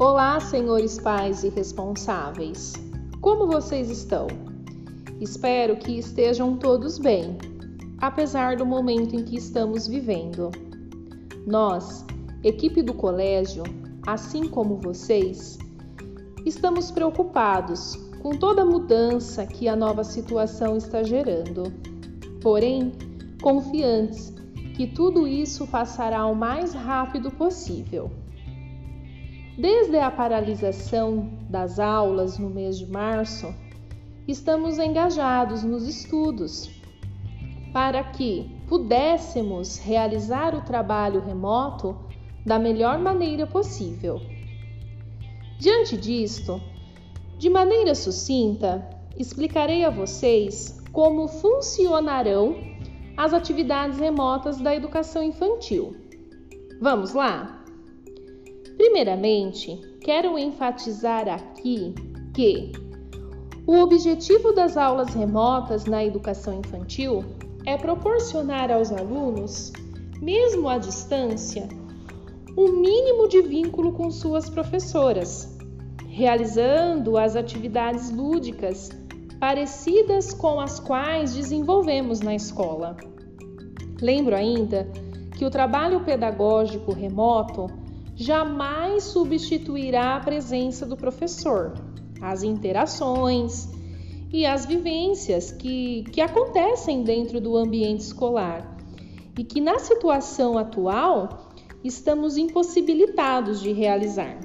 Olá, senhores pais e responsáveis. Como vocês estão? Espero que estejam todos bem, apesar do momento em que estamos vivendo. Nós, equipe do colégio, assim como vocês, estamos preocupados com toda a mudança que a nova situação está gerando. Porém, confiantes que tudo isso passará o mais rápido possível. Desde a paralisação das aulas no mês de março, estamos engajados nos estudos para que pudéssemos realizar o trabalho remoto da melhor maneira possível. Diante disto, de maneira sucinta, explicarei a vocês como funcionarão as atividades remotas da educação infantil. Vamos lá? Primeiramente, quero enfatizar aqui que o objetivo das aulas remotas na educação infantil é proporcionar aos alunos, mesmo à distância, um mínimo de vínculo com suas professoras, realizando as atividades lúdicas parecidas com as quais desenvolvemos na escola. Lembro ainda que o trabalho pedagógico remoto jamais substituirá a presença do professor, as interações e as vivências que, que acontecem dentro do ambiente escolar. E que, na situação atual, estamos impossibilitados de realizar.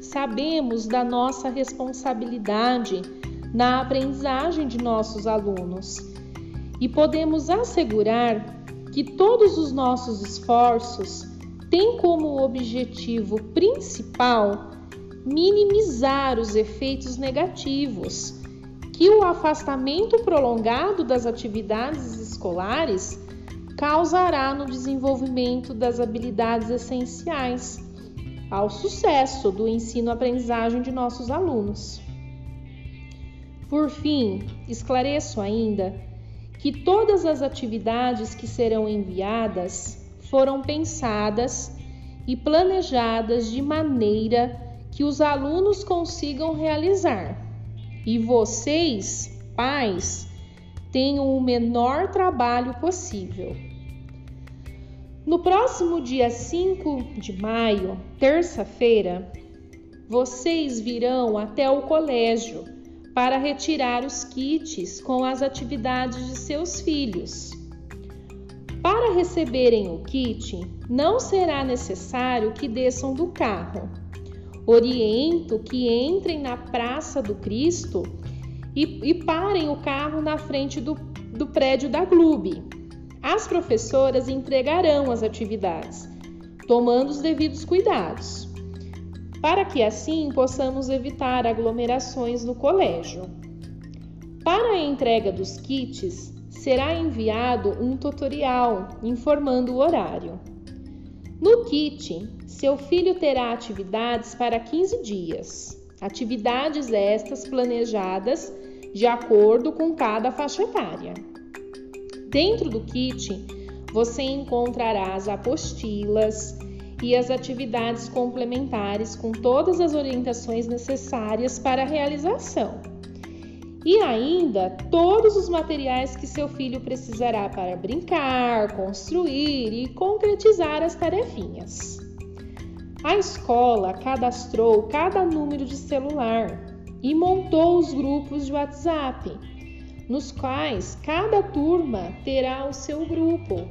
Sabemos da nossa responsabilidade na aprendizagem de nossos alunos. E podemos assegurar que todos os nossos esforços tem como objetivo principal minimizar os efeitos negativos que o afastamento prolongado das atividades escolares causará no desenvolvimento das habilidades essenciais ao sucesso do ensino-aprendizagem de nossos alunos. Por fim, esclareço ainda que todas as atividades que serão enviadas foram pensadas e planejadas de maneira que os alunos consigam realizar. E vocês, pais, tenham o menor trabalho possível. No próximo dia 5 de maio, terça-feira, vocês virão até o colégio para retirar os kits com as atividades de seus filhos. Receberem o kit, não será necessário que desçam do carro. Oriento que entrem na Praça do Cristo e, e parem o carro na frente do, do prédio da Glube. As professoras entregarão as atividades, tomando os devidos cuidados, para que assim possamos evitar aglomerações no colégio. Para a entrega dos kits, será enviado um tutorial informando o horário. No kit, seu filho terá atividades para 15 dias. Atividades estas planejadas de acordo com cada faixa etária. Dentro do kit, você encontrará as apostilas e as atividades complementares com todas as orientações necessárias para a realização e ainda todos os materiais que seu filho precisará para brincar, construir e concretizar as tarefinhas. A escola cadastrou cada número de celular e montou os grupos de WhatsApp, nos quais cada turma terá o seu grupo.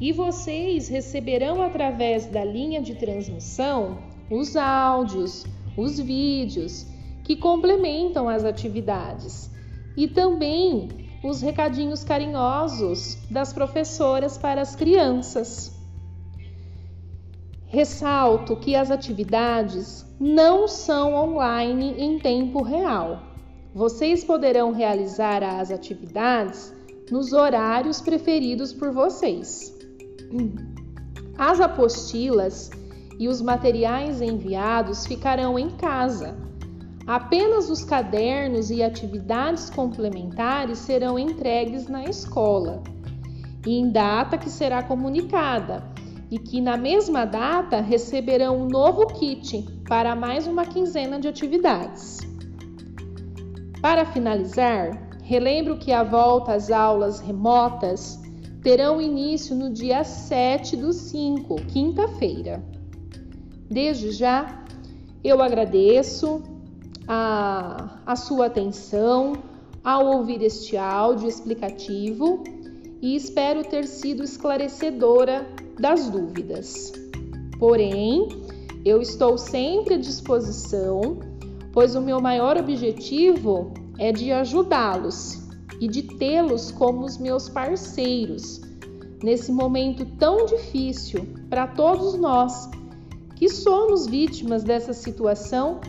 E vocês receberão através da linha de transmissão os áudios, os vídeos que complementam as atividades, e também os recadinhos carinhosos das professoras para as crianças. Ressalto que as atividades não são online em tempo real. Vocês poderão realizar as atividades nos horários preferidos por vocês. As apostilas e os materiais enviados ficarão em casa Apenas os cadernos e atividades complementares serão entregues na escola, em data que será comunicada, e que na mesma data receberão um novo kit para mais uma quinzena de atividades. Para finalizar, relembro que a volta às aulas remotas terão início no dia 7 do 5, quinta-feira. Desde já, eu agradeço a, a sua atenção ao ouvir este áudio explicativo e espero ter sido esclarecedora das dúvidas. Porém, eu estou sempre à disposição, pois o meu maior objetivo é de ajudá-los e de tê-los como os meus parceiros nesse momento tão difícil para todos nós que somos vítimas dessa situação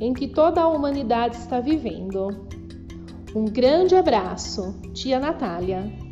em que toda a humanidade está vivendo. Um grande abraço, tia Natália.